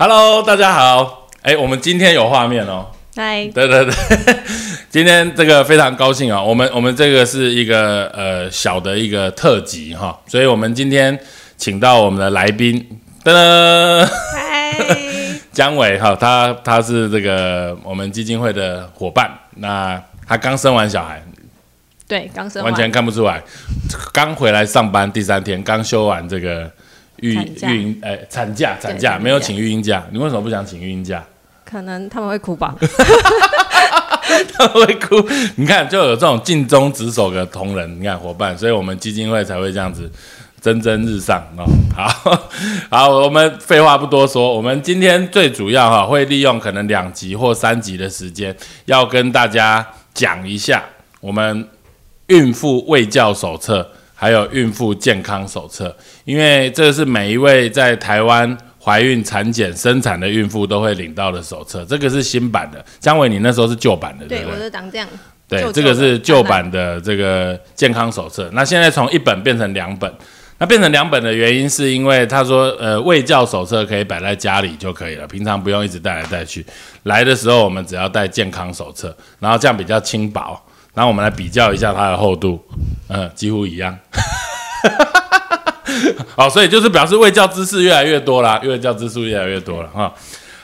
Hello，大家好。哎，我们今天有画面哦。嗨，对对对，今天这个非常高兴啊。我们我们这个是一个呃小的一个特辑哈，所以我们今天请到我们的来宾，噔噔，嗨，姜伟哈，他他是这个我们基金会的伙伴。那他刚生完小孩，对，刚生完。全看不出来，刚回来上班第三天，刚休完这个育育婴，哎，产假产假没有请育婴假，你为什么不想请育婴假？可能他们会哭吧？他们会哭。你看，就有这种尽忠职守的同仁，你看伙伴，所以我们基金会才会这样子蒸蒸日上哦。好 好，我们废话不多说，我们今天最主要哈会利用可能两集或三集的时间，要跟大家讲一下我们孕妇卫教手册，还有孕妇健康手册，因为这是每一位在台湾。怀孕、产检、生产的孕妇都会领到的手册，这个是新版的。姜伟，你那时候是旧版的，对对，不对？我是长这样。对，这个是旧旧版的这个健康手册。那现在从一本变成两本，那变成两本的原因是因为他说，呃，卫教手册可以摆在家里就可以了，平常不用一直带来带去。来的时候我们只要带健康手册，然后这样比较轻薄。然后我们来比较一下它的厚度，嗯，几乎一样。好，所以就是表示卫教知识越来越多啦，卫教知识越来越多了哈。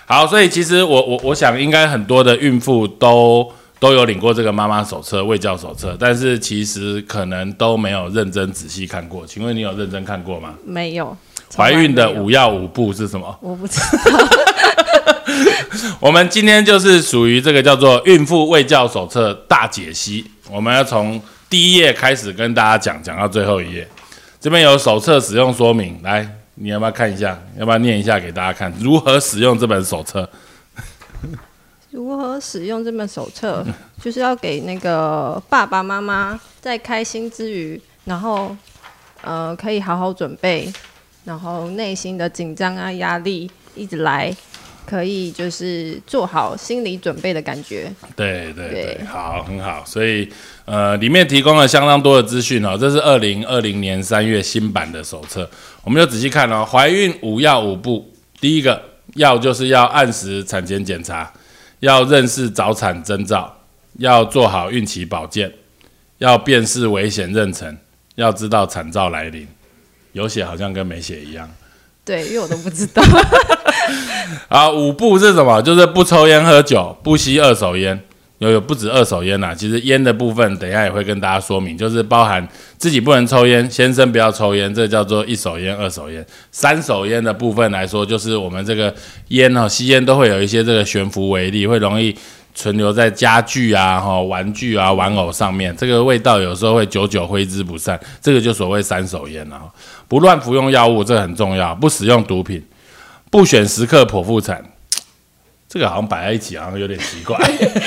好，所以其实我我我想应该很多的孕妇都都有领过这个妈妈手册、卫教手册，但是其实可能都没有认真仔细看过。请问你有认真看过吗？没有。怀孕的五要五步是什么？我不知道。我们今天就是属于这个叫做孕妇卫教手册大解析，我们要从第一页开始跟大家讲，讲到最后一页。这边有手册使用说明，来，你要不要看一下？要不要念一下给大家看？如何使用这本手册？如何使用这本手册？就是要给那个爸爸妈妈在开心之余，然后呃可以好好准备，然后内心的紧张啊、压力一直来，可以就是做好心理准备的感觉。对对对，对好，很好。所以呃，里面提供了相当多的资讯哦。这是二零二零年三月新版的手册，我们就仔细看哦。怀孕五要五步，第一个要就是要按时产前检查，要认识早产征兆，要做好孕期保健，要辨识危险妊娠，要知道产兆来临。有写好像跟没写一样。对，因为我都不知道。啊，五步是什么？就是不抽烟喝酒，不吸二手烟。有有不止二手烟啦，其实烟的部分等一下也会跟大家说明，就是包含自己不能抽烟，先生不要抽烟，这叫做一手烟、二手烟。三手烟的部分来说，就是我们这个烟哦，吸烟都会有一些这个悬浮微粒，会容易存留在家具啊、哈玩具啊、玩偶上面，这个味道有时候会久久挥之不散，这个就所谓三手烟了。不乱服用药物，这很重要，不使用毒品，不选时刻剖腹产。这个好像摆在一起，好像有点奇怪。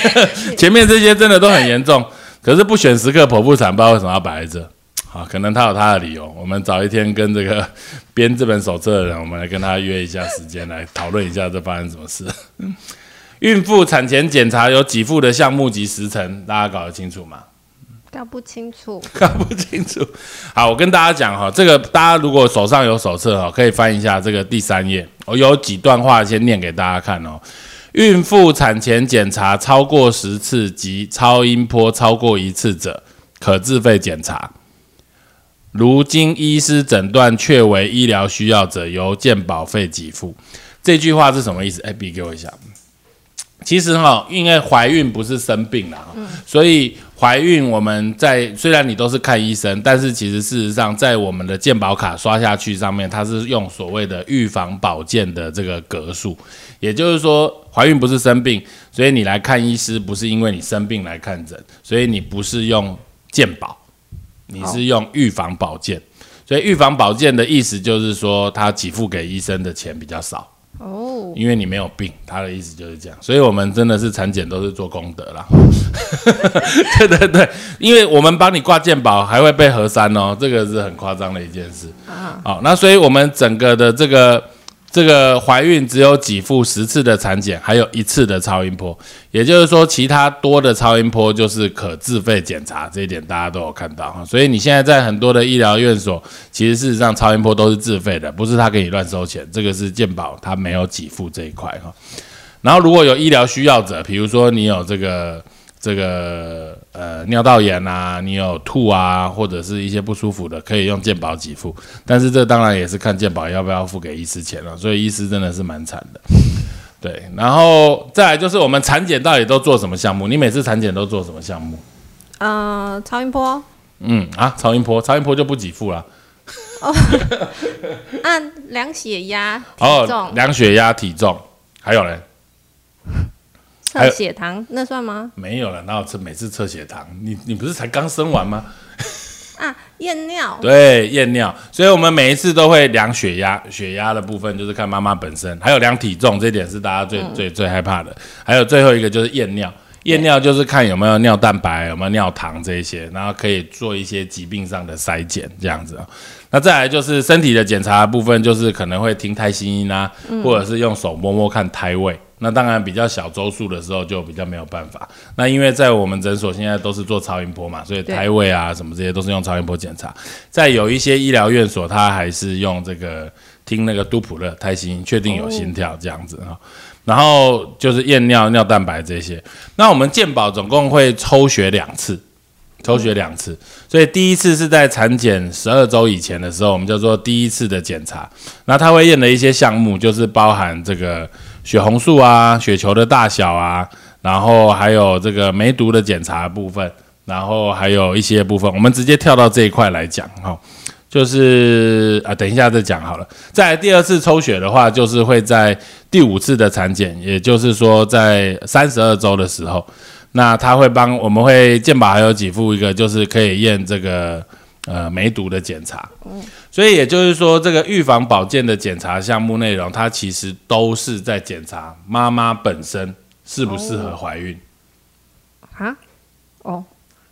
前面这些真的都很严重，可是不选时刻剖腹产，不知道为什么要摆在这。好，可能他有他的理由。我们早一天跟这个编这本手册的人，我们来跟他约一下时间，来讨论一下这发生什么事。孕妇产前检查有给付的项目及时程，大家搞得清楚吗？搞不清楚。搞不清楚。好，我跟大家讲哈，这个大家如果手上有手册哈，可以翻一下这个第三页，我有几段话先念给大家看哦。孕妇产前检查超过十次及超音波超过一次者，可自费检查。如经医师诊断确为医疗需要者，由健保费给付。这句话是什么意思？哎，比给我一下。其实哈，因为怀孕不是生病啦，所以怀孕我们在虽然你都是看医生，但是其实事实上在我们的健保卡刷下去上面，它是用所谓的预防保健的这个格数，也就是说怀孕不是生病，所以你来看医师不是因为你生病来看诊，所以你不是用健保，你是用预防保健。所以预防保健的意思就是说，他给付给医生的钱比较少。哦，因为你没有病，他的意思就是这样，所以我们真的是产检都是做功德啦。对对对，因为我们帮你挂健保还会被核删哦，这个是很夸张的一件事。啊，好，那所以我们整个的这个。这个怀孕只有给付十次的产检，还有一次的超音波，也就是说，其他多的超音波就是可自费检查，这一点大家都有看到哈。所以你现在在很多的医疗院所，其实事实上超音波都是自费的，不是他给你乱收钱，这个是健保他没有给付这一块哈。然后如果有医疗需要者，比如说你有这个。这个呃尿道炎啊，你有吐啊，或者是一些不舒服的，可以用健保给付。但是这当然也是看健保要不要付给医师钱了，所以医师真的是蛮惨的。对，然后再来就是我们产检到底都做什么项目？你每次产检都做什么项目？呃，超音波。嗯啊，超音波，超音波就不给付了。哦，按 量血压、体重，量血压、体重，还有嘞。测血糖那算吗？没有了，哪有测每次测血糖？你你不是才刚生完吗？啊，验尿。对，验尿。所以我们每一次都会量血压，血压的部分就是看妈妈本身，还有量体重，这点是大家最最最害怕的。还有最后一个就是验尿，验尿就是看有没有尿蛋白，有没有尿糖这些，然后可以做一些疾病上的筛检，这样子啊。那再来就是身体的检查部分，就是可能会听胎心音啊，或者是用手摸摸看胎位。那当然比较小周数的时候就比较没有办法。那因为在我们诊所现在都是做超音波嘛，所以胎位啊什么这些都是用超音波检查。在有一些医疗院所，它还是用这个听那个杜普勒胎心，确定有心跳这样子啊。然后就是验尿、尿蛋白这些。那我们健保总共会抽血两次。抽血两次，所以第一次是在产检十二周以前的时候，我们叫做第一次的检查。那他会验的一些项目，就是包含这个血红素啊、血球的大小啊，然后还有这个梅毒的检查部分，然后还有一些部分，我们直接跳到这一块来讲哈，就是啊，等一下再讲好了。在第二次抽血的话，就是会在第五次的产检，也就是说在三十二周的时候。那他会帮我们会健保还有给付一个，就是可以验这个呃梅毒的检查。嗯，所以也就是说，这个预防保健的检查项目内容，它其实都是在检查妈妈本身适不适合怀孕。啊？哦，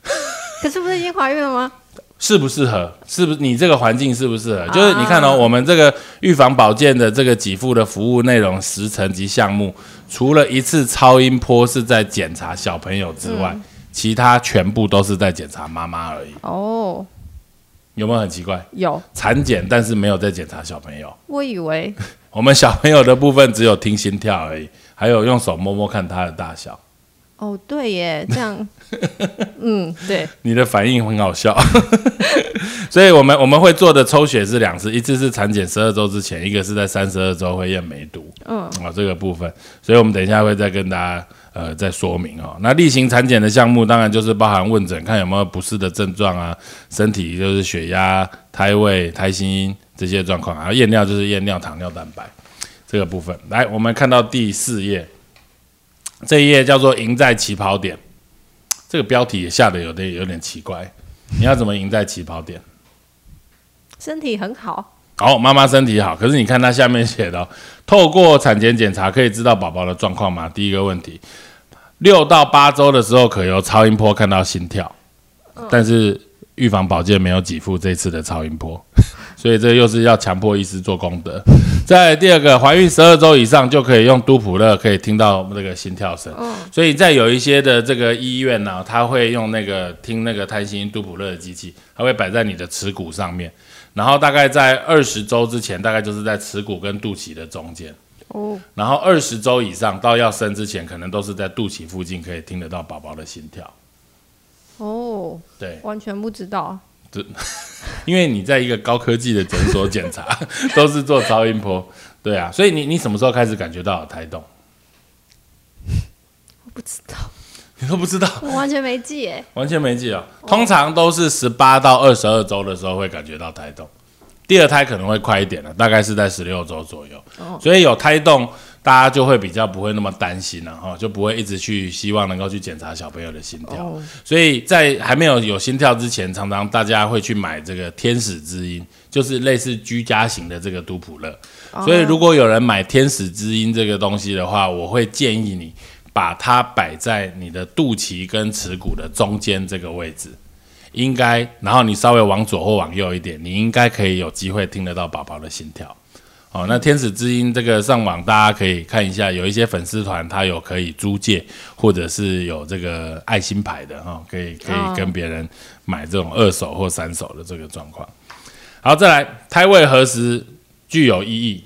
可是不是已经怀孕了吗？适不适合？是不是你这个环境适不适合？就是你看哦，我们这个预防保健的这个给付的服务内容时程及项目，除了一次超音波是在检查小朋友之外，其他全部都是在检查妈妈而已。哦，有没有很奇怪？有产检，但是没有在检查小朋友。我以为 我们小朋友的部分只有听心跳而已，还有用手摸摸看他的大小。哦，对耶，这样，嗯，对，你的反应很好笑，所以我们我们会做的抽血是两次，一次是产检十二周之前，一个是在三十二周会验梅毒，嗯，啊，这个部分，所以我们等一下会再跟大家呃再说明哦。那例行产检的项目当然就是包含问诊，看有没有不适的症状啊，身体就是血压、胎位、胎心这些状况，然后验尿就是验尿糖、尿蛋白这个部分。来，我们看到第四页。这一页叫做“赢在起跑点”，这个标题也下的有点有点奇怪。你要怎么赢在起跑点？身体很好。好，妈妈身体好。可是你看它下面写的，透过产前检查可以知道宝宝的状况吗？第一个问题，六到八周的时候可由超音波看到心跳，但是预防保健没有给付这次的超音波。所以这又是要强迫医师做功德。在第二个，怀孕十二周以上就可以用都普勒，可以听到那个心跳声。所以在有一些的这个医院呢，他会用那个听那个胎心都普勒的机器，它会摆在你的耻骨上面。然后大概在二十周之前，大概就是在耻骨跟肚脐的中间。哦。然后二十周以上到要生之前，可能都是在肚脐附近可以听得到宝宝的心跳。哦。对。完全不知道。因为你在一个高科技的诊所检查，都是做超音波，对啊，所以你你什么时候开始感觉到有胎动？我不知道，你都不知道，我完全没记诶，完全没记哦。通常都是十八到二十二周的时候会感觉到胎动，第二胎可能会快一点了，大概是在十六周左右。所以有胎动大家就会比较不会那么担心了哈，就不会一直去希望能够去检查小朋友的心跳。所以在还没有有心跳之前，常常大家会去买这个天使之音，就是类似居家型的这个杜普勒。所以如果有人买天使之音这个东西的话，我会建议你把它摆在你的肚脐跟耻骨的中间这个位置，应该，然后你稍微往左或往右一点，你应该可以有机会听得到宝宝的心跳。哦，那天使之音这个上网大家可以看一下，有一些粉丝团他有可以租借，或者是有这个爱心牌的哈，可以可以跟别人买这种二手或三手的这个状况。好，再来胎位何时具有意义？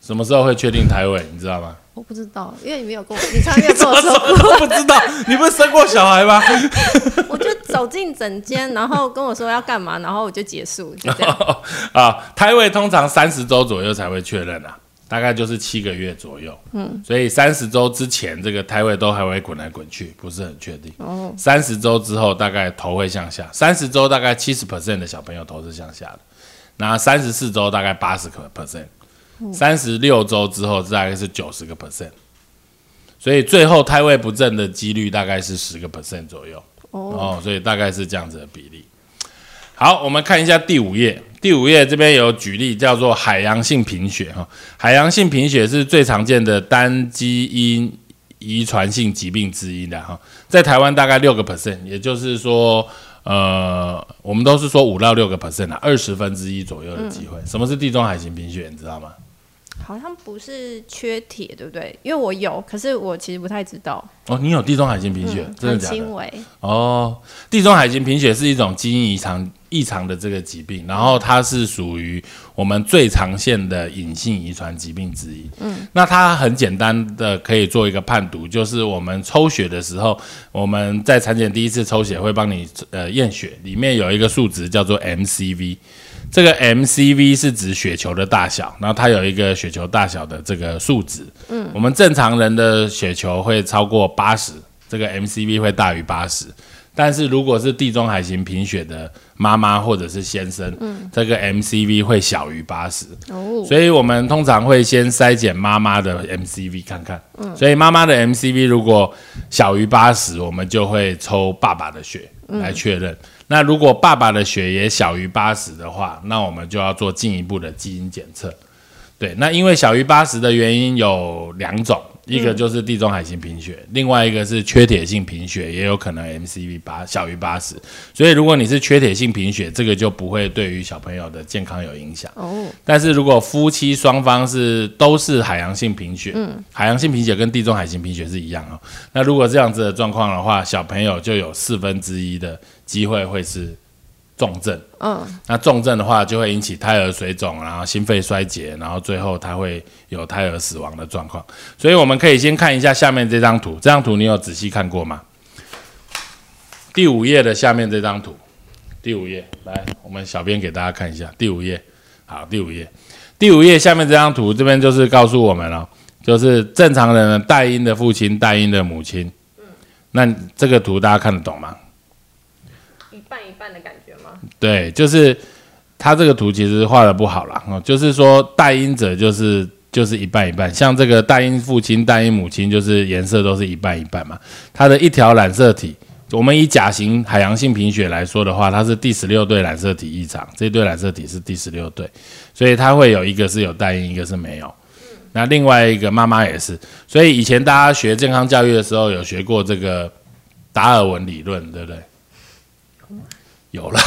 什么时候会确定胎位？你知道吗？我不知道，因为你没有跟我，你从来没有跟我说过。不知道，你不是生过小孩吗？我就走进诊间，然后跟我说要干嘛，然后我就结束，就这样。啊，胎位通常三十周左右才会确认啊，大概就是七个月左右。嗯，所以三十周之前，这个胎位都还会滚来滚去，不是很确定。哦，三十周之后，大概头会向下。三十周大概七十 percent 的小朋友头是向下的，那三十四周大概八十个 percent。三十六周之后大概是九十个 percent，所以最后胎位不正的几率大概是十个 percent 左右哦，所以大概是这样子的比例。好，我们看一下第五页，第五页这边有举例叫做海洋性贫血哈，海洋性贫血是最常见的单基因遗传性疾病之一的哈，在台湾大概六个 percent，也就是说。呃，我们都是说五到六个 percent 啊，二十分之一左右的机会。什么是地中海型贫血？你知道吗？好像不是缺铁，对不对？因为我有，可是我其实不太知道。哦，你有地中海型贫血，真的假的？轻微。哦，地中海型贫血是一种基因异常异常的这个疾病，然后它是属于我们最常见的隐性遗传疾病之一。嗯，那它很简单的可以做一个判读，就是我们抽血的时候，我们在产检第一次抽血会帮你呃验血，里面有一个数值叫做 MCV。这个 MCV 是指血球的大小，然后它有一个血球大小的这个数值。嗯，我们正常人的血球会超过八十，这个 MCV 会大于八十。但是如果是地中海型贫血的妈妈或者是先生，嗯，这个 MCV 会小于八十。哦，所以我们通常会先筛检妈妈的 MCV 看看。嗯，所以妈妈的 MCV 如果小于八十，我们就会抽爸爸的血来确认。那如果爸爸的血也小于八十的话，那我们就要做进一步的基因检测。对，那因为小于八十的原因有两种，一个就是地中海型贫血，另外一个是缺铁性贫血，也有可能 MCV 八小于八十。所以如果你是缺铁性贫血，这个就不会对于小朋友的健康有影响。哦。但是如果夫妻双方是都是海洋性贫血，嗯，海洋性贫血跟地中海型贫血是一样哦。那如果这样子的状况的话，小朋友就有四分之一的机会会是。重症，嗯，那重症的话就会引起胎儿水肿，然后心肺衰竭，然后最后它会有胎儿死亡的状况。所以我们可以先看一下下面这张图，这张图你有仔细看过吗？第五页的下面这张图，第五页，来，我们小编给大家看一下第五页。好，第五页，第五页下面这张图，这边就是告诉我们了，就是正常人带婴的父亲，带婴的母亲。嗯，那这个图大家看得懂吗？一半一半的感觉。对，就是他这个图其实画的不好啦。哦，就是说代因者就是就是一半一半，像这个代因父亲、代因母亲，就是颜色都是一半一半嘛。它的一条染色体，我们以甲型海洋性贫血来说的话，它是第十六对染色体异常，这对染色体是第十六对，所以它会有一个是有代因，一个是没有。那另外一个妈妈也是，所以以前大家学健康教育的时候有学过这个达尔文理论，对不对？有了，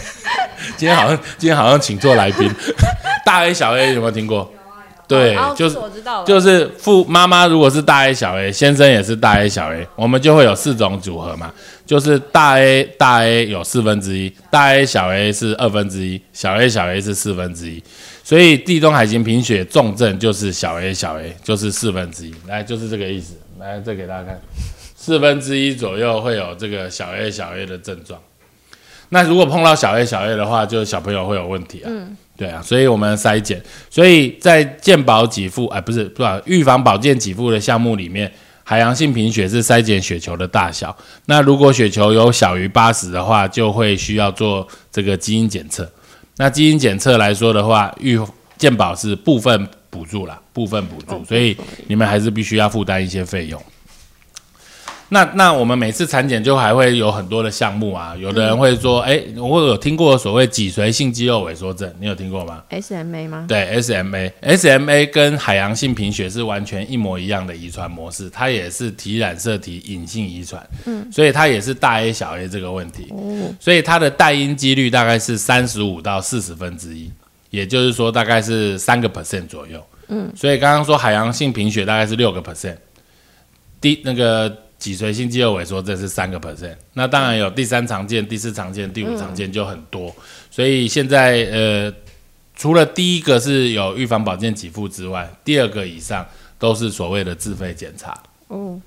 今天好像今天好像请做来宾，大 A 小 A 有没有听过？对，就是就是父妈妈如果是大 A 小 A，先生也是大 A 小 A，我们就会有四种组合嘛，就是大 A 大 A 有四分之一，大 A 小 A 是二分之一，小 A 小 A 是四分之一，所以地中海型贫血重症就是小 A 小 A 就是四分之一，来就是这个意思，来再给大家看，四分之一左右会有这个小 A 小 A 的症状。那如果碰到小 A 小 A 的话，就小朋友会有问题啊。嗯，对啊，所以我们筛检，所以在健保给付，哎，不是，不是预防保健给付的项目里面，海洋性贫血是筛检血球的大小。那如果血球有小于八十的话，就会需要做这个基因检测。那基因检测来说的话，预健保是部分补助啦，部分补助，所以你们还是必须要负担一些费用。那那我们每次产检就还会有很多的项目啊，有的人会说，哎、我有听过所谓脊髓性肌肉萎缩症，你有听过吗？SMA 吗？对，SMA，SMA 跟海洋性贫血是完全一模一样的遗传模式，它也是体染色体隐性遗传，嗯，所以它也是大 A 小 A 这个问题，哦，所以它的带因几率大概是三十五到四十分之一，也就是说大概是三个 percent 左右，嗯，所以刚刚说海洋性贫血大概是六个 percent，第那个脊髓性肌肉萎缩症是三个 percent，那当然有第三常见、第四常见、第五常见就很多，所以现在呃。除了第一个是有预防保健给付之外，第二个以上都是所谓的自费检查。嗯，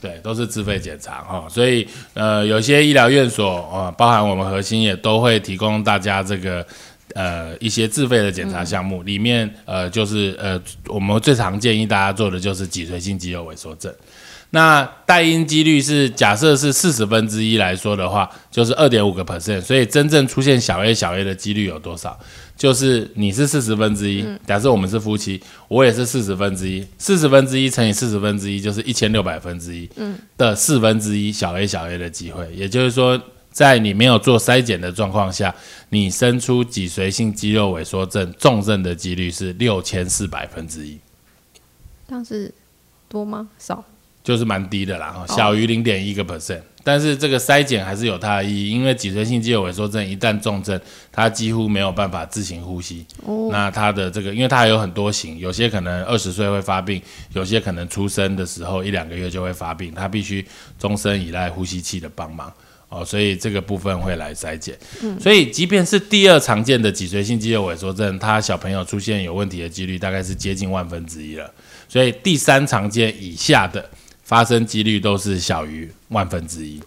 对，都是自费检查哈、所以呃，有些医疗院所啊、呃包含我们核心也都会提供大家这个呃一些自费的检查项目，里面呃就是呃我们最常建议大家做的就是脊髓性肌肉萎缩症。那带因几率是假设是四十分之一来说的话，就是二点五个 percent，所以真正出现小 a 小 a 的几率有多少？就是你是四十分之一，假设我们是夫妻，我也是四十分之一，四十分之一乘以四十分之一就是一千六百分之一的四分之一小 a 小 a 的机会，也就是说，在你没有做筛检的状况下，你生出脊髓性肌肉萎缩症重症的几率是六千四百分之一。这样是多吗？少？就是蛮低的啦，小于零点一个 percent。但是这个筛检还是有它的意义，因为脊髓性肌肉萎缩症一旦重症，它几乎没有办法自行呼吸。哦，那它的这个，因为它还有很多型，有些可能二十岁会发病，有些可能出生的时候一两个月就会发病，它必须终身依赖呼吸器的帮忙。哦，所以这个部分会来筛检。所以即便是第二常见的脊髓性肌肉萎缩症，它小朋友出现有问题的几率大概是接近万分之一了。所以第三常见以下的发生几率都是小于万分之一。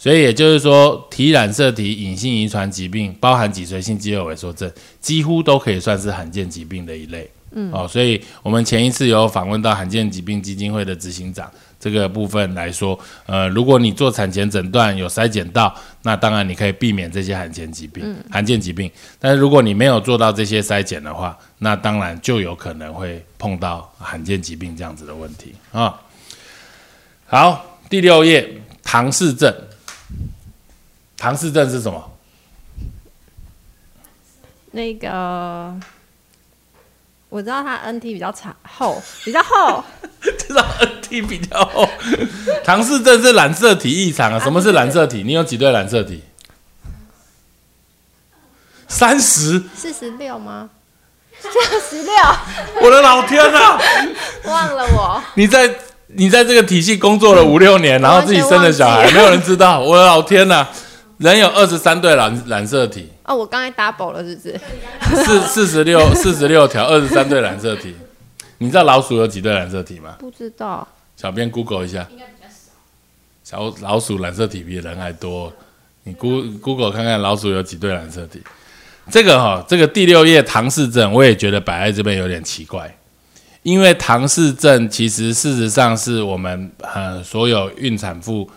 所以也就是说，体染色体隐性遗传疾病，包含脊髓性肌肉萎缩症，几乎都可以算是罕见疾病的一类。嗯，哦，所以我们前一次有访问到罕见疾病基金会的执行长，这个部分来说，呃，如果你做产前诊断有筛检到，那当然你可以避免这些罕见疾病、罕见疾病。但是如果你没有做到这些筛检的话，那当然就有可能会碰到罕见疾病这样子的问题啊。好，第六页，唐氏症。唐氏症是什么？那个我知道它 NT 比较长厚，比较厚。知道 NT 比较厚。唐氏症是染色体异常啊。什么是染色体？你有几对染色体？三十。四十六吗？四十六，我的老天啊！忘了我。你在你在这个体系工作了五六年，然后自己生了小孩，没有人知道。我的老天呐、人有二十三对染染色体，哦，我刚才 double 了，是不是？四四十六四十六条，二十三对染色体。你知道老鼠有几对染色体吗？不知道。小编 Google 一下，小老鼠染色体比人还多。你 Go Google 看看老鼠有几对染色体。这个哈、这个第六页唐氏症，我也觉得摆在这边有点奇怪，因为唐氏症其实事实上是我们呃所有孕产妇，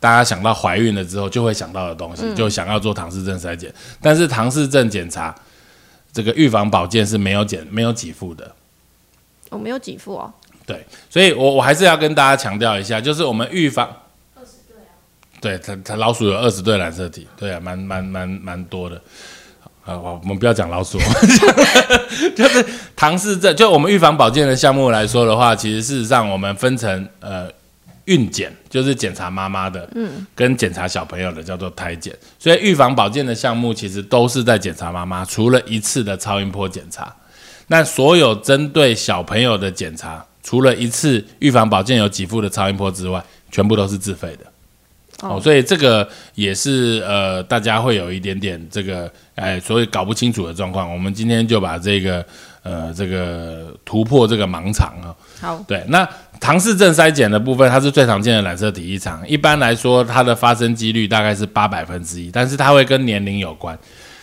大家想到怀孕了之后就会想到的东西，就想要做唐氏症筛检。但是唐氏症检查这个预防保健是没有检没有给付的。我没有给付哦。对，所以我我还是要跟大家强调一下，就是我们预防。对它，它老鼠有二十对染色体，对啊，蛮蛮蛮蛮多的。啊，我我们不要讲老鼠，就是唐氏症。就我们预防保健的项目来说的话，其实事实上我们分成呃孕检，就是检查妈妈的，嗯，跟检查小朋友的叫做胎检。所以预防保健的项目其实都是在检查妈妈，除了一次的超音波检查。那所有针对小朋友的检查，除了一次预防保健有给付的超音波之外，全部都是自费的。哦，所以这个也是呃，大家会有一点点这个哎，所以搞不清楚的状况。我们今天就把这个呃这个突破这个盲肠啊、好，对，那唐氏症筛检的部分，它是最常见的染色体异常。一般来说，它的发生几率大概是八百分之一，但是它会跟年龄有关。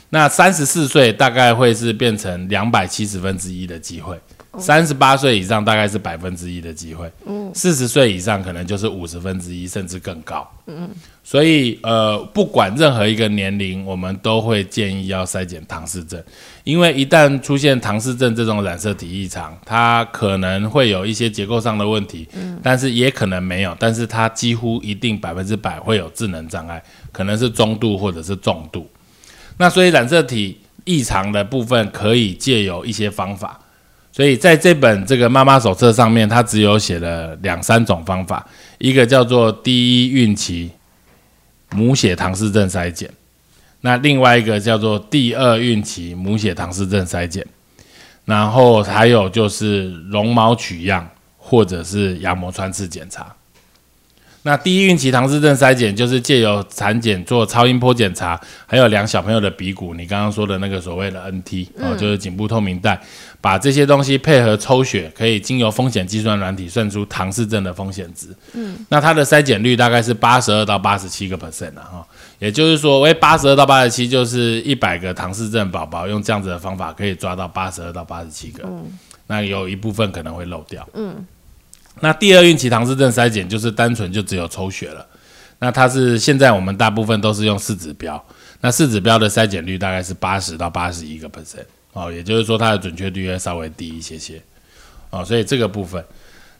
那三十四岁大概会是变成两百七十分之一的机会，三十八岁以上大概是百分之一的机会。四十岁以上可能就是五十分之一甚至更高。嗯所以呃，不管任何一个年龄，我们都会建议要筛检唐氏症，因为一旦出现唐氏症这种染色体异常，它可能会有一些结构上的问题，嗯，但是也可能没有，但是它几乎一定百分之百会有智能障碍，可能是中度或者是重度。那所以染色体异常的部分可以借由一些方法。所以在这本这个妈妈手册上面，它只有写了两三种方法，一个叫做第一孕期母血唐氏症筛检，那另外一个叫做第二孕期母血唐氏症筛检，然后还有就是绒毛取样或者是羊膜穿刺检查。那第一孕期唐氏症筛检就是借由产检做超音波检查，还有量小朋友的鼻骨，你刚刚说的那个所谓的 NT 哦，就是颈部透明带，把这些东西配合抽血，可以经由风险计算软体算出唐氏症的风险值。嗯，那它的筛检率大概是八十二到八十七个 percent 啊，哈，也就是说，为八十二到八十七就是一百个唐氏症宝宝用这样子的方法可以抓到八十二到八十七个，嗯，那有一部分可能会漏掉，嗯。那第二孕期唐氏症筛检就是单纯就只有抽血了，那它是现在我们大部分都是用四指标，那四指标的筛检率大概是八十到八十一个 percent 哦，也就是说它的准确率要稍微低一些些。哦，所以这个部分，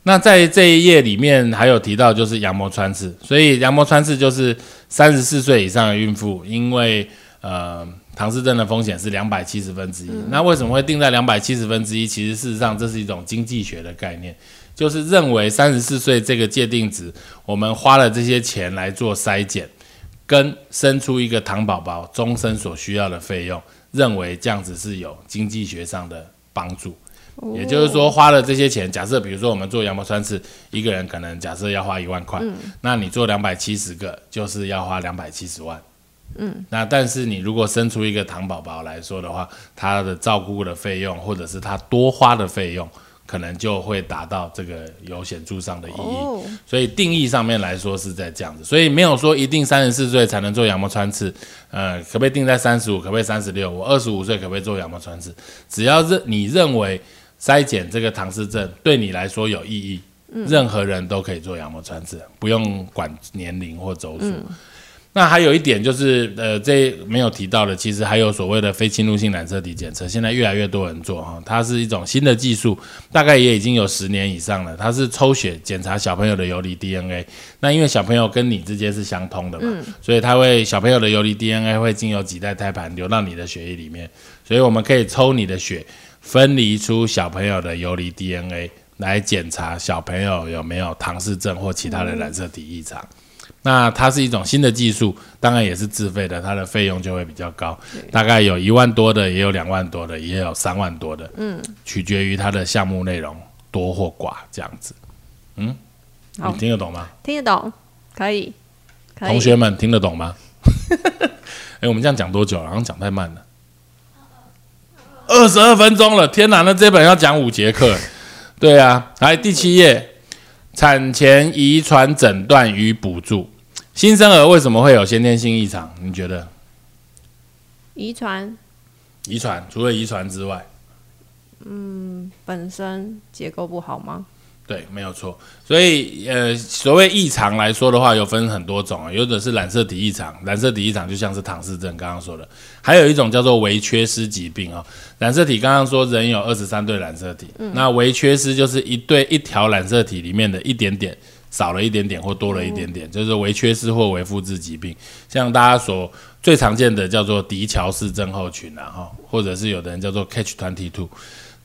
那在这一页里面还有提到就是羊膜穿刺，所以羊膜穿刺就是三十四岁以上的孕妇，因为呃唐氏症的风险是两百七十分之一，那为什么会定在两百七十分之一？其实事实上这是一种经济学的概念。就是认为三十四岁这个界定值，我们花了这些钱来做筛检，跟生出一个糖宝宝终身所需要的费用，认为这样子是有经济学上的帮助。也就是说，花了这些钱，假设比如说我们做羊膜穿刺，一个人可能假设要花一万块，那你做两百七十个，就是要花两百七十万。嗯，那但是你如果生出一个糖宝宝来说的话，他的照顾的费用，或者是他多花的费用。可能就会达到这个有显著上的意义，所以定义上面来说是在这样子，所以没有说一定三十四岁才能做羊膜穿刺，呃，可不可以定在三十五？可不可以三十六？我二十五岁可不可以做羊膜穿刺？只要认你认为筛检这个唐氏症对你来说有意义，任何人都可以做羊膜穿刺，不用管年龄或周数。那还有一点就是，呃，这没有提到的，其实还有所谓的非侵入性染色体检测，现在越来越多人做哈，它是一种新的技术，大概也已经有十年以上了。它是抽血检查小朋友的游离 DNA，那因为小朋友跟你之间是相通的嘛，所以它会小朋友的游离 DNA 会经由几代胎盘流到你的血液里面，所以我们可以抽你的血，分离出小朋友的游离 DNA 来检查小朋友有没有唐氏症或其他的染色体异常。那它是一种新的技术，当然也是自费的，它的费用就会比较高，大概有一万多的，也有两万多的，也有三万多的，嗯，取决于它的项目内容多或寡这样子，嗯，你听得懂吗？听得懂，可以，同学们听得懂吗？哎，我们这样讲多久了？好像讲太慢了，二十二分钟了，天哪！那这本要讲五节课，对啊，来第七页。产前遗传诊断与补助，新生儿为什么会有先天性异常？你觉得？遗传？遗传？除了遗传之外，嗯，本身结构不好吗？对，没有错。所以，呃，所谓异常来说的话，有分很多种啊。有的是染色体异常，染色体异常就像是唐氏症刚刚说的，还有一种叫做微缺失疾病啊。染色体刚刚说人有二十三对染色体，那微缺失就是一对一条染色体里面的一点点少了一点点或多了一点点，就是微缺失或微复制疾病。像大家所最常见的叫做迪乔氏症候群啊，哈，或者是有的人叫做 Catch twenty two。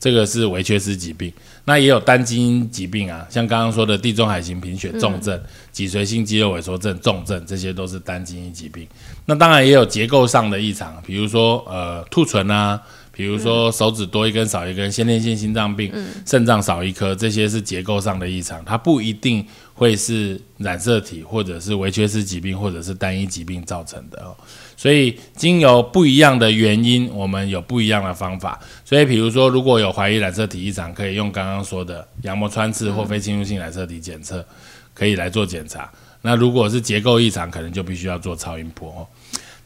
这个是微缺失疾病，那也有单基因疾病啊，像刚刚说的地中海型贫血重症、脊髓性肌肉萎缩症重症，这些都是单基因疾病。那当然也有结构上的异常，比如说呃兔唇啊，比如说手指多一根少一根，先天性心脏病、肾脏少一颗，这些是结构上的异常，它不一定会是染色体或者是微缺失疾病或者是单一疾病造成的哦。所以，经由不一样的原因，我们有不一样的方法。所以，比如说，如果有怀疑染色体异常，可以用刚刚说的羊膜穿刺或非侵入性染色体检测，可以来做检查。那如果是结构异常，可能就必须要做超音波。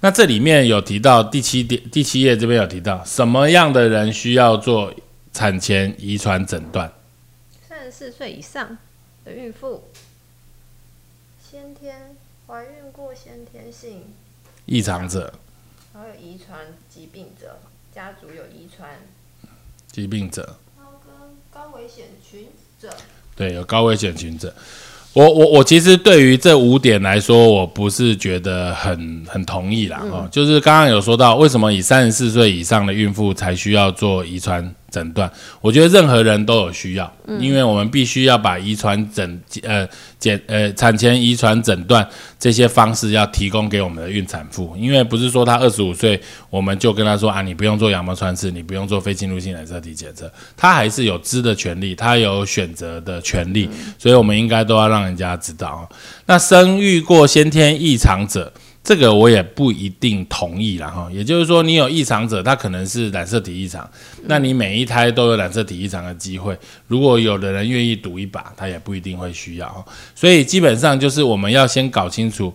那这里面有提到第七点，第七页这边有提到什么样的人需要做产前遗传诊断？三十四岁以上。的孕妇，先天怀孕过先天性异常者、还有遗传疾病者，家族有遗传，疾病者，然后跟高危险群者，对，有高危险群者。我我我其实对于这五点来说，我不是觉得很很同意啦。哦，就是刚刚有说到，为什么以三十四岁以上的孕妇才需要做遗传诊断？我觉得任何人都有需要，因为我们必须要把遗传诊呃检呃产前遗传诊断这些方式要提供给我们的孕产妇，因为不是说她二十五岁我们就跟她说啊，你不用做羊膜穿刺，你不用做非侵入性染色体检测，她还是有知的权利，她有选择的权利，所以我们应该都要让人家知道。那生育过先天异常者。这个我也不一定同意了哈，也就是说，你有异常者，他可能是染色体异常，那你每一胎都有染色体异常的机会。如果有的人愿意赌一把，他也不一定会需要。所以基本上就是我们要先搞清楚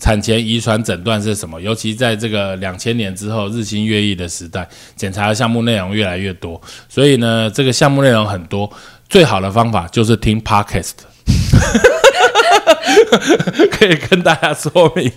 产前遗传诊断是什么，尤其在这个两千年之后日新月异的时代，检查的项目内容越来越多，所以呢，这个项目内容很多，最好的方法就是听 podcast。可以跟大家说明，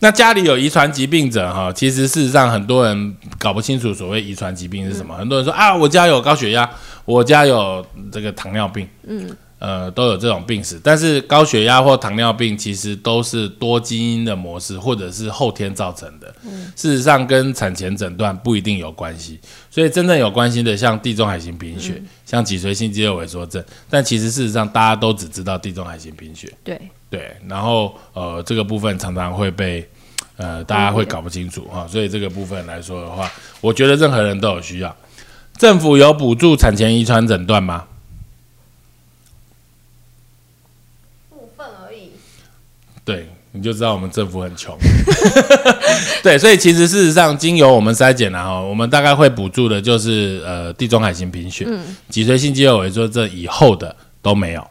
那家里有遗传疾病者哈，其实事实上很多人搞不清楚所谓遗传疾病是什么。很多人说啊，我家有高血压，我家有这个糖尿病，嗯，呃，都有这种病史。但是高血压或糖尿病其实都是多基因的模式，或者是后天造成的。事实上跟产前诊断不一定有关系。所以真正有关系的，像地中海型贫血，像脊髓性肌肉萎缩症。但其实事实上大家都只知道地中海型贫血。对。对，然后呃，这个部分常常会被呃大家会搞不清楚哈，所以这个部分来说的话，我觉得任何人都有需要。政府有补助产前遗传诊断吗？部分而已。对，你就知道我们政府很穷。对，所以其实事实上，经由我们筛检然后我们大概会补助的就是呃地中海型贫血、脊髓性肌肉萎缩症以后的都没有。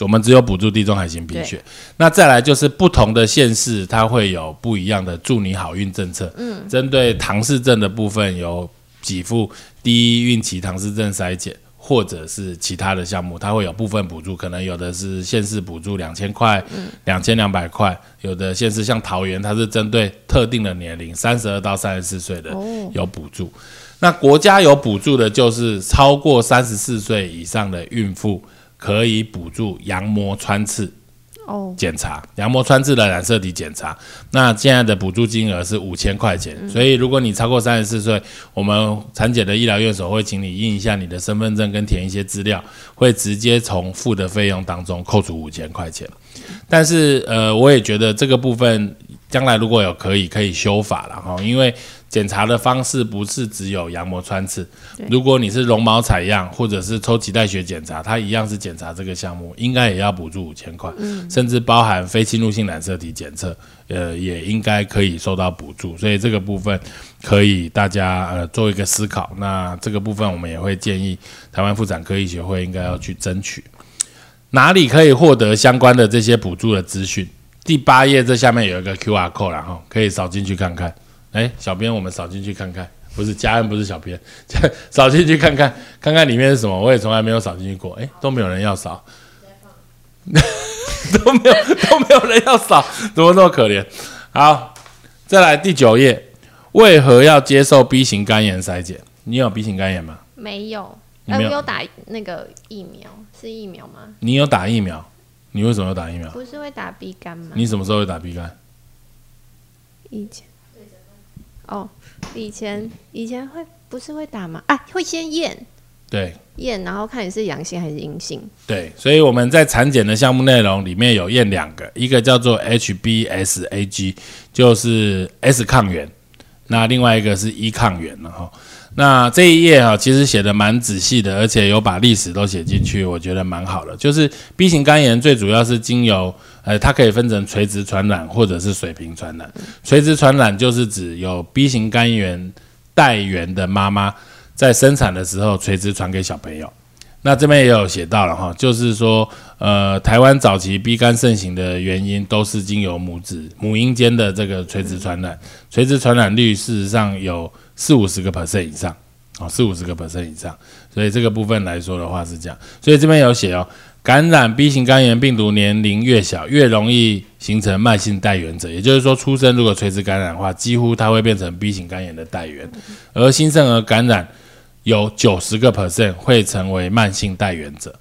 我们只有补助地中海型贫血，那再来就是不同的县市，它会有不一样的祝你好运政策。嗯，针对唐氏症的部分有给付第一孕期唐氏症筛检，或者是其他的项目，它会有部分补助，可能有的是县市补助两千块，两千两百块；有的县市像桃园，它是针对特定的年龄，三十二到三十四岁的有补助。那国家有补助的，就是超过三十四岁以上的孕妇。可以补助羊膜穿刺哦，检查羊膜穿刺的染色体检查。那现在的补助金额是五千块钱，所以如果你超过三十四岁，我们产检的医疗院所会请你印一下你的身份证跟填一些资料，会直接从付的费用当中扣除五千块钱。但是呃，我也觉得这个部分将来如果有可以可以修法了哈，因为。检查的方式不是只有羊膜穿刺，如果你是绒毛采样或者是抽脐带血检查，它一样是检查这个项目，应该也要补助五千块，甚至包含非侵入性染色体检测，呃，也应该可以受到补助。所以这个部分可以大家呃做一个思考。那这个部分我们也会建议台湾妇产科医学会应该要去争取，哪里可以获得相关的这些补助的资讯？第八页这下面有一个 Q R code，然后可以扫进去看看。哎，小编，我们扫进去看看，不是家人，不是小编，扫进去看看，看看里面是什么。我也从来没有扫进去过，哎，都没有人要扫，都没有都没有人要扫，怎么那么可怜？好，再来第九页，为何要接受 B 型肝炎筛检？你有 B 型肝炎吗？没有，没有打那个疫苗，是疫苗吗？你有打疫苗？你为什么要打疫苗？不是会打 B 肝吗？你什么时候会打 B 肝？以前。哦，以前以前会不是会打吗？啊，会先验，对，验然后看你是阳性还是阴性。对，所以我们在产检的项目内容里面有验两个，一个叫做 HBsAg，就是 S 抗原，那另外一个是 E 抗原了哈。那这一页哈，其实写的蛮仔细的，而且有把历史都写进去，我觉得蛮好的。就是 B 型肝炎最主要是经由，呃，它可以分成垂直传染或者是水平传染。垂直传染就是指有 B 型肝炎带源的妈妈在生产的时候垂直传给小朋友。那这边也有写到了哈，就是说，呃，台湾早期 B 肝盛行的原因都是经由母子母婴间的这个垂直传染，垂直传染率事实上有。四五十个 percent 以上，哦，四五十个 percent 以上，所以这个部分来说的话是这样，所以这边有写哦，感染 B 型肝炎病毒年龄越小，越容易形成慢性带源者。也就是说，出生如果垂直感染的话，几乎它会变成 B 型肝炎的带源，而新生儿感染有九十个 percent 会成为慢性带源者。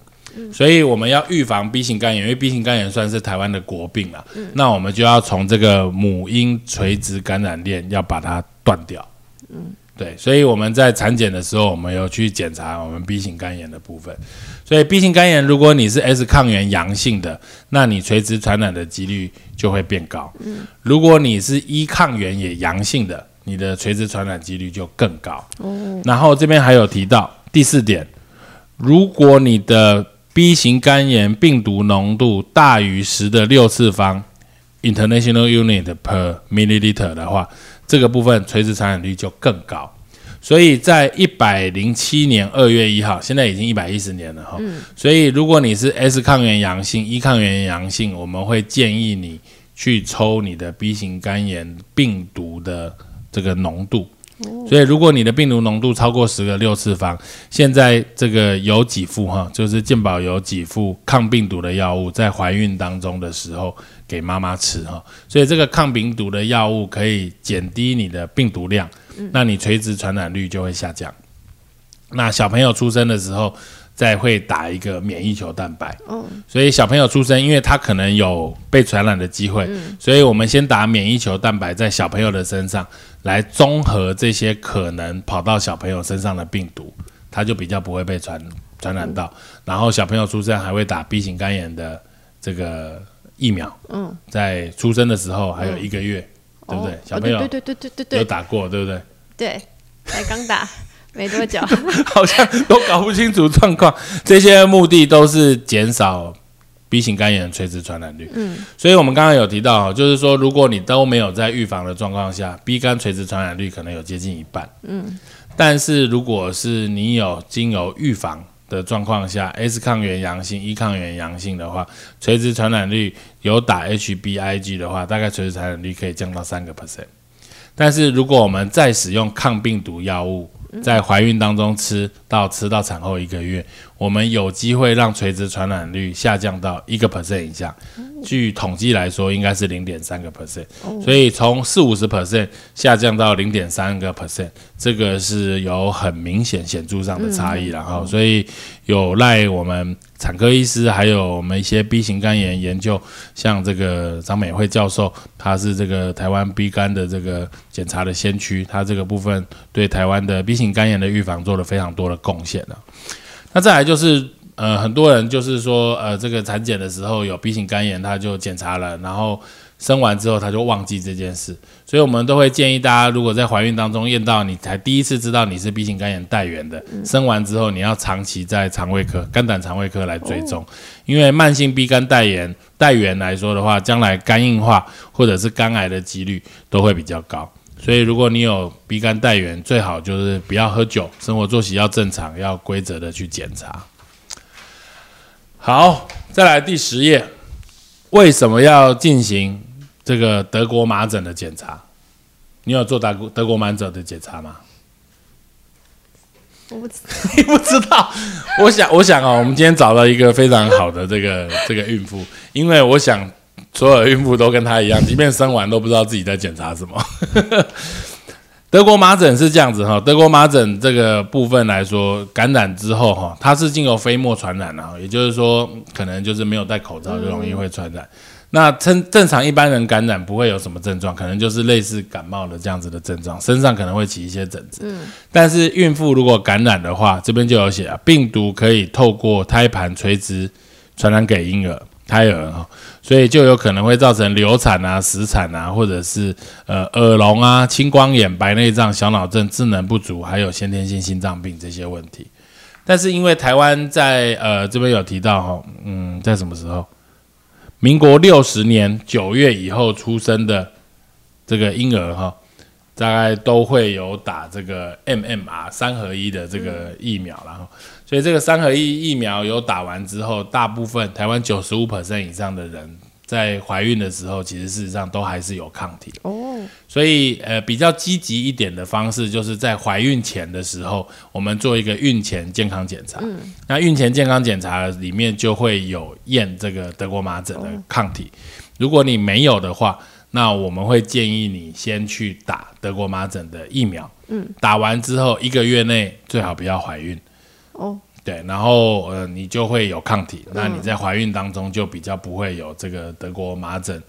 所以我们要预防 B 型肝炎，因为 B 型肝炎算是台湾的国病啊，那我们就要从这个母婴垂直感染链要把它断掉。嗯。对，所以我们在产检的时候，我们有去检查我们 B 型肝炎的部分。所以 B 型肝炎，如果你是 S 抗原阳性的，那你垂直传染的几率就会变高。嗯，如果你是 E 抗原也阳性的，你的垂直传染几率就更高。哦，然后这边还有提到第四点，如果你的 B 型肝炎病毒浓度大于十的六次方 （International Unit per milliliter） 的话。这个部分垂直传染率就更高，所以在一百零七年二月一号，现在已经一百一十年了哈。所以如果你是 S 抗原阳性、E 抗原阳性，我们会建议你去抽你的 B 型肝炎病毒的这个浓度。所以如果你的病毒浓度超过十个六次方，现在这个有几副哈，就是健保有几副抗病毒的药物，在怀孕当中的时候。给妈妈吃哈，所以这个抗病毒的药物可以减低你的病毒量，那你垂直传染率就会下降。那小朋友出生的时候再会打一个免疫球蛋白，所以小朋友出生，因为他可能有被传染的机会，所以我们先打免疫球蛋白在小朋友的身上，来综合这些可能跑到小朋友身上的病毒，他就比较不会被传传染到。然后小朋友出生还会打 B 型肝炎的这个。疫苗，嗯，在出生的时候还有一个月，对不对？小朋友，对对对对对对，有打过，对不对？对，才刚打 没多久，好像都搞不清楚状况。这些目的都是减少 B 型肝炎垂直传染率。嗯，所以我们刚刚有提到，就是说，如果你都没有在预防的状况下，B 肝垂直传染率可能有接近一半。嗯，但是如果是你有经由预防。的状况下，S 抗原阳性、E 抗原阳性的话，垂直传染率有打 HBIG 的话，大概垂直传染率可以降到三个 percent。但是如果我们再使用抗病毒药物，在怀孕当中吃到吃到产后一个月，我们有机会让垂直传染率下降到一个 percent 以下。据统计来说，应该是零点三个 percent。所以从四五十 percent 下降到零点三个 percent，这个是有很明显显著上的差异。然后，所以有赖我们产科医师，还有我们一些 B 型肝炎研究，像这个张美惠教授，他是这个台湾 B 肝的这个检查的先驱，他这个部分对台湾的 B 型肝炎的预防做了非常多的贡献了。那再来就是呃，很多人就是说呃，这个产检的时候有 B 型肝炎，他就检查了，然后生完之后他就忘记这件事，所以我们都会建议大家，如果在怀孕当中验到你才第一次知道你是 B 型肝炎带源的，生完之后你要长期在肠胃科、肝胆肠胃科来追踪，因为慢性 B 肝带源带源来说的话，将来肝硬化或者是肝癌的几率都会比较高。所以，如果你有鼻肝带源，最好就是不要喝酒，生活作息要正常，要规则的去检查。好，再来第十页，为什么要进行这个德国麻疹的检查？你有做德国德国麻疹的检查吗？我不知，你不知道？我想，我想哦，我们今天找到一个非常好的这个这个孕妇，因为我想。所有孕妇都跟她一样，即便生完都不知道自己在检查什么。德国麻疹是这样子哈，德国麻疹这个部分来说，感染之后哈，它是经由飞沫传染的，也就是说，可能就是没有戴口罩就容易会传染。那正正常一般人感染不会有什么症状，可能就是类似感冒的这样子的症状，身上可能会起一些疹子。嗯，但是孕妇如果感染的话，这边就有写啊，病毒可以透过胎盘垂直传染给婴儿。胎儿哈，所以就有可能会造成流产啊、死产啊，或者是呃耳聋啊、青光眼、白内障、小脑症、智能不足，还有先天性心脏病这些问题。但是因为台湾在呃这边有提到哈，嗯，在什么时候？民国六十年九月以后出生的这个婴儿哈，大概都会有打这个 MMR 三合一的这个疫苗然后。所以这个三合一疫苗有打完之后，大部分台湾九十五 percent 以上的人在怀孕的时候，其实事实上都还是有抗体。哦，所以呃，比较积极一点的方式，就是在怀孕前的时候，我们做一个孕前健康检查。嗯，那孕前健康检查里面就会有验这个德国麻疹的抗体。如果你没有的话，那我们会建议你先去打德国麻疹的疫苗。嗯，打完之后一个月内最好不要怀孕。哦。对，然后呃，你就会有抗体，那你在怀孕当中就比较不会有这个德国麻疹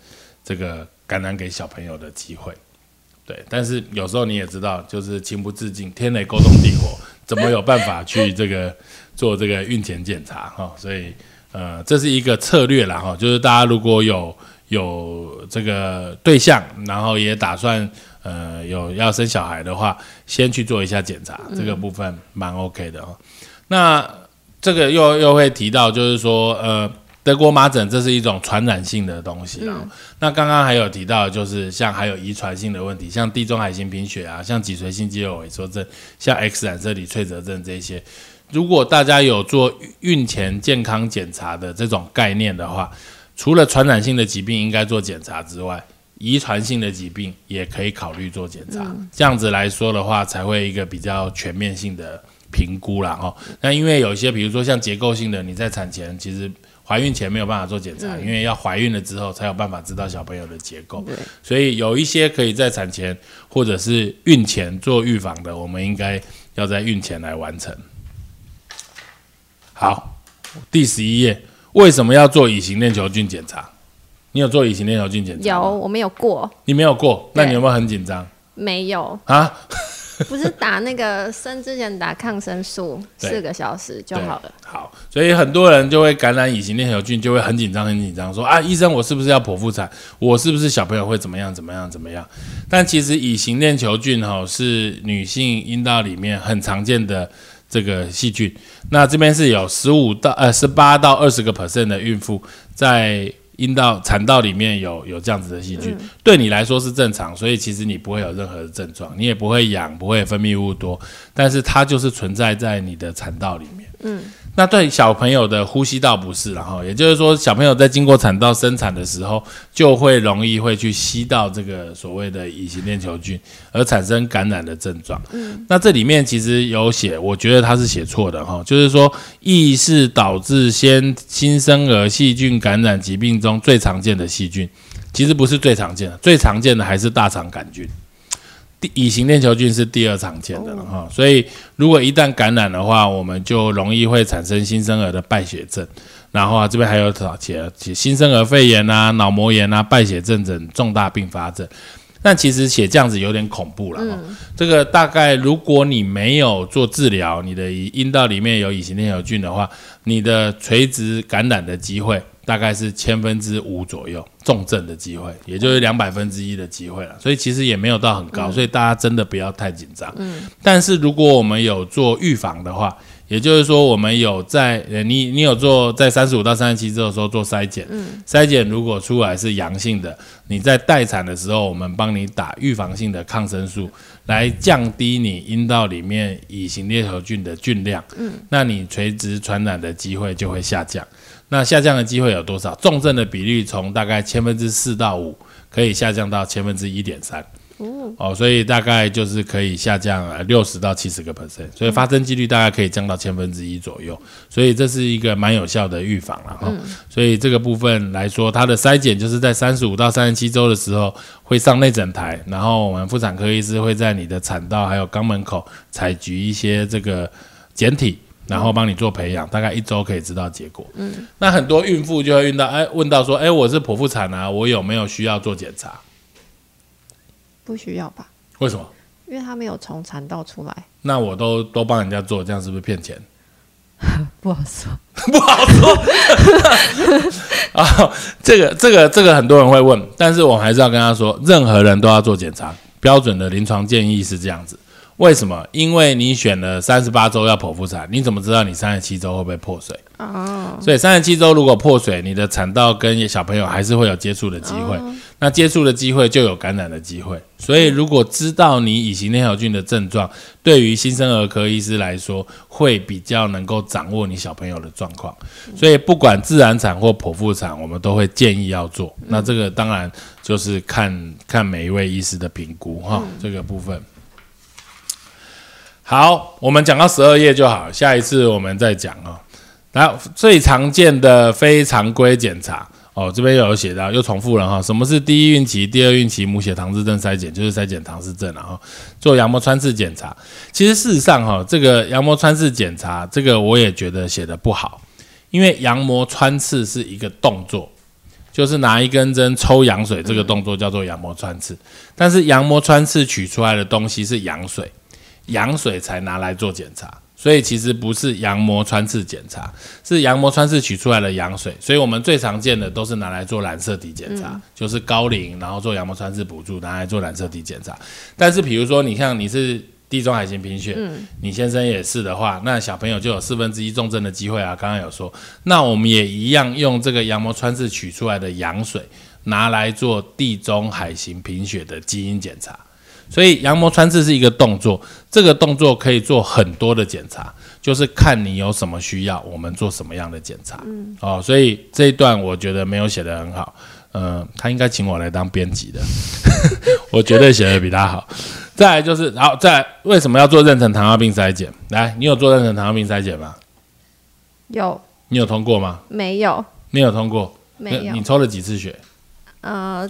这个感染给小朋友的机会。对，但是有时候你也知道，就是情不自禁，天雷勾动地火，怎么有办法去这个做这个孕前检查哈？所以呃，这是一个策略啦哈，就是大家如果有有这个对象，然后也打算呃有要生小孩的话，先去做一下检查，这个部分蛮 OK 的哈。那这个又又会提到，就是说，呃，德国麻疹这是一种传染性的东西啊。那刚刚还有提到，就是像还有遗传性的问题，像地中海型贫血啊，像脊髓性肌肉萎缩症，像 X 染色体脆折症这些。如果大家有做孕前健康检查的这种概念的话，除了传染性的疾病应该做检查之外，遗传性的疾病也可以考虑做检查。这样子来说的话，才会一个比较全面性的。评估了哦，那因为有一些，比如说像结构性的，你在产前其实怀孕前没有办法做检查，因为要怀孕了之后才有办法知道小朋友的结构。所以有一些可以在产前或者是孕前做预防的，我们应该要在孕前来完成。好，第十一页，为什么要做乙型链球菌检查？你有做乙型链球菌检查？有，我没有过。你没有过，那你有没有很紧张？没有啊。不是打那个生之前打抗生素四个小时就好了。好，所以很多人就会感染乙型链球菌，就会很紧张，很紧张，说啊，医生，我是不是要剖腹产？我是不是小朋友会怎么样，怎么样，怎么样？但其实乙型链球菌哈是女性阴道里面很常见的这个细菌。那这边是有十五到呃十八到二十个 percent 的孕妇在。阴道、产道里面有有这样子的细菌，对你来说是正常，所以其实你不会有任何的症状，你也不会痒，不会分泌物多，但是它就是存在在你的产道里面。嗯。那对小朋友的呼吸道不是，然后也就是说，小朋友在经过产道生产的时候，就会容易会去吸到这个所谓的乙型链球菌，而产生感染的症状。嗯，那这里面其实有写，我觉得他是写错的哈，就是说，易是导致先新生儿细菌感染疾病中最常见的细菌，其实不是最常见的，最常见的还是大肠杆菌。乙型链球菌是第二常见的哈，所以如果一旦感染的话，我们就容易会产生新生儿的败血症，然后啊这边还有写新生儿肺炎啊、脑膜炎啊、败血症等重大并发症。但其实写这样子有点恐怖了。嗯，这个大概如果你没有做治疗，你的阴道里面有乙型链球菌的话，你的垂直感染的机会。大概是千分之五左右重症的机会，也就是两百分之一的机会了，所以其实也没有到很高，所以大家真的不要太紧张。嗯，但是如果我们有做预防的话，也就是说我们有在呃你你有做在三十五到三十七周的时候做筛检，嗯，筛检如果出来是阳性的，你在待产的时候，我们帮你打预防性的抗生素，来降低你阴道里面乙型链球菌的菌量，嗯，那你垂直传染的机会就会下降。那下降的机会有多少？重症的比率从大概千分之四到五，可以下降到千分之一点三。哦，所以大概就是可以下降六十到七十个 percent，所以发生几率大概可以降到千分之一左右。所以这是一个蛮有效的预防了哈。所以这个部分来说，它的筛检就是在三十五到三十七周的时候会上内诊台，然后我们妇产科医师会在你的产道还有肛门口采集一些这个简体。然后帮你做培养，大概一周可以知道结果。嗯，那很多孕妇就会问到，哎，问到说，哎，我是剖腹产啊，我有没有需要做检查？不需要吧？为什么？因为他没有从产道出来。那我都都帮人家做，这样是不是骗钱？不好说，不好说。啊，这个这个这个很多人会问，但是我还是要跟他说，任何人都要做检查，标准的临床建议是这样子。为什么？因为你选了三十八周要剖腹产，你怎么知道你三十七周会不会破水？哦，所以三十七周如果破水，你的产道跟小朋友还是会有接触的机会，那接触的机会就有感染的机会。所以如果知道你乙型链球菌的症状，对于新生儿科医师来说，会比较能够掌握你小朋友的状况。所以不管自然产或剖腹产，我们都会建议要做。那这个当然就是看看每一位医师的评估哈，这个部分。好，我们讲到十二页就好，下一次我们再讲哦。然后最常见的非常规检查哦，这边又有写到，又重复了哈。什么是第一孕期、第二孕期母血糖质症筛检？就是筛检唐氏症，然后做羊膜穿刺检查。其实事实上哈，这个羊膜穿刺检查，这个我也觉得写的不好，因为羊膜穿刺是一个动作，就是拿一根针抽羊水，这个动作叫做羊膜穿刺。但是羊膜穿刺取出来的东西是羊水。羊水才拿来做检查，所以其实不是羊膜穿刺检查，是羊膜穿刺取出来的羊水。所以我们最常见的都是拿来做染色体检查，就是高龄然后做羊膜穿刺补助，拿来做染色体检查。但是比如说你像你是地中海型贫血，你先生也是的话，那小朋友就有四分之一重症的机会啊。刚刚有说，那我们也一样用这个羊膜穿刺取出来的羊水拿来做地中海型贫血的基因检查。所以羊膜穿刺是一个动作，这个动作可以做很多的检查，就是看你有什么需要，我们做什么样的检查。嗯，哦，所以这一段我觉得没有写的很好，嗯，他应该请我来当编辑的，我绝对写的比他好。再来就是，然后再为什么要做妊娠糖尿病筛检？来，你有做妊娠糖尿病筛检吗？有。你有通过吗？没有。没有通过。没有。你抽了几次血？呃。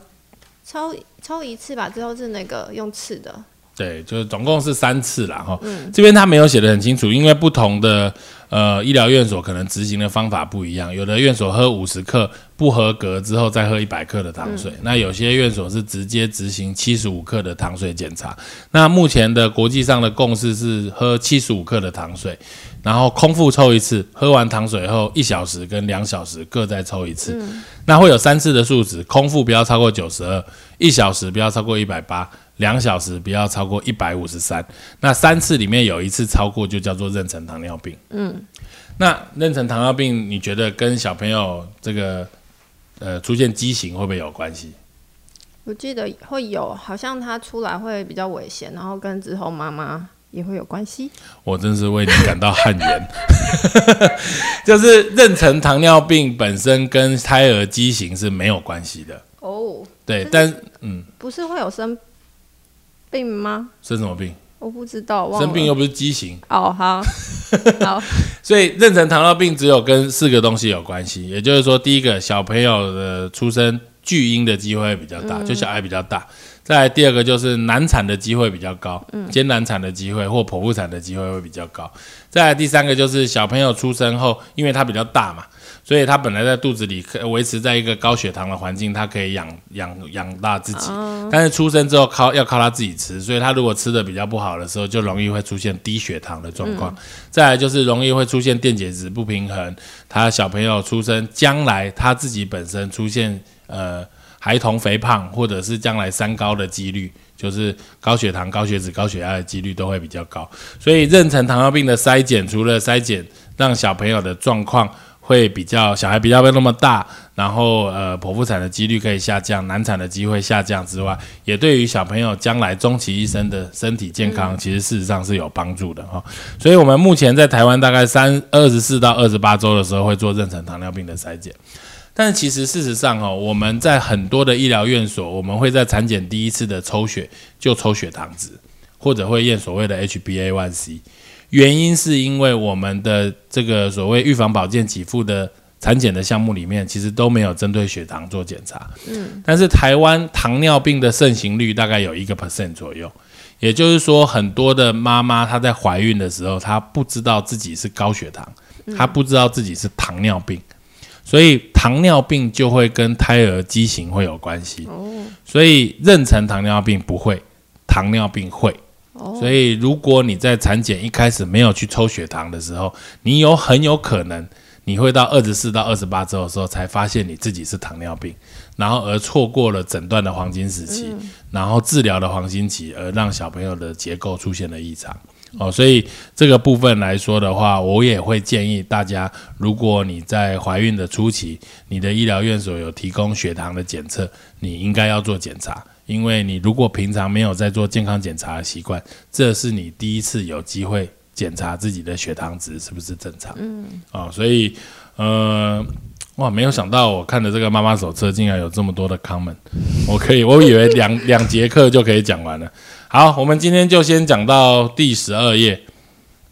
抽抽一次吧，最后是那个用刺的。对，就是总共是三次啦，哈。嗯。这边他没有写的很清楚，因为不同的呃医疗院所可能执行的方法不一样。有的院所喝五十克不合格之后再喝一百克的糖水，那有些院所是直接执行七十五克的糖水检查。那目前的国际上的共识是喝七十五克的糖水。然后空腹抽一次，喝完糖水后一小时跟两小时各再抽一次，那会有三次的数值，空腹不要超过九十二，一小时不要超过一百八，两小时不要超过一百五十三。那三次里面有一次超过，就叫做妊娠糖尿病。嗯，那妊娠糖尿病，你觉得跟小朋友这个呃出现畸形会不会有关系？我记得会有，好像他出来会比较危险，然后跟之后妈妈。也会有关系，我真是为你感到汗颜。就是妊娠糖尿病本身跟胎儿畸形是没有关系的哦。对，但嗯，不是会有生病吗？生什么病？我不知道，生病又不是畸形。哦，好，好。所以妊娠糖尿病只有跟四个东西有关系，也就是说，第一个小朋友的出生巨婴的机会比较大，就小孩比较大。再来第二个就是难产的机会比较高，嗯艰难产的机会或剖腹产的机会会比较高。再来第三个就是小朋友出生后，因为他比较大嘛，所以他本来在肚子里可维持在一个高血糖的环境，他可以养养养大自己。但是出生之后靠要靠他自己吃，所以他如果吃的比较不好的时候，就容易会出现低血糖的状况。再来就是容易会出现电解质不平衡，他小朋友出生将来他自己本身出现呃。孩童肥胖，或者是将来三高的几率，就是高血糖、高血脂、高血压的几率都会比较高。所以，妊娠糖尿病的筛检，除了筛检让小朋友的状况会比较小孩比较没那么大，然后呃剖腹产的几率可以下降，难产的机会下降之外，也对于小朋友将来终其一生的身体健康，其实事实上是有帮助的哈。所以我们目前在台湾大概三二十四到二十八周的时候会做妊娠糖尿病的筛检。但是其实事实上哦，我们在很多的医疗院所，我们会在产检第一次的抽血就抽血糖值，或者会验所谓的 HbA1c。原因是因为我们的这个所谓预防保健给付的产检的项目里面，其实都没有针对血糖做检查。嗯。但是台湾糖尿病的盛行率大概有一个 percent 左右，也就是说，很多的妈妈她在怀孕的时候，她不知道自己是高血糖，她不知道自己是糖尿病。所以糖尿病就会跟胎儿畸形会有关系，所以妊娠糖尿病不会，糖尿病会。所以如果你在产检一开始没有去抽血糖的时候，你有很有可能你会到二十四到二十八周的时候才发现你自己是糖尿病，然后而错过了诊断的黄金时期，然后治疗的黄金期，而让小朋友的结构出现了异常。哦，所以这个部分来说的话，我也会建议大家，如果你在怀孕的初期，你的医疗院所有提供血糖的检测，你应该要做检查，因为你如果平常没有在做健康检查的习惯，这是你第一次有机会检查自己的血糖值是不是正常。嗯，啊，所以，呃，哇，没有想到我看的这个妈妈手册竟然有这么多的 comment，我可以，我以为两两节课就可以讲完了。好，我们今天就先讲到第十二页。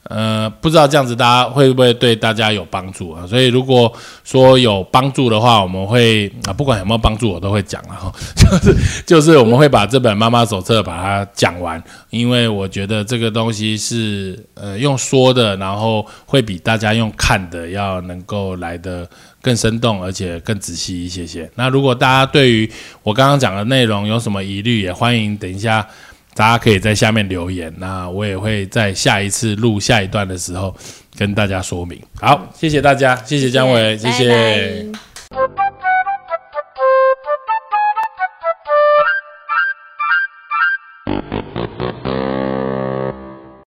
呃，不知道这样子大家会不会对大家有帮助啊？所以如果说有帮助的话，我们会啊，不管有没有帮助，我都会讲了哈。就是就是我们会把这本妈妈手册把它讲完，因为我觉得这个东西是呃用说的，然后会比大家用看的要能够来的更生动，而且更仔细一些些。那如果大家对于我刚刚讲的内容有什么疑虑，也欢迎等一下。大家可以在下面留言，那我也会在下一次录下一段的时候跟大家说明。好，谢谢大家，谢谢姜伟，谢谢。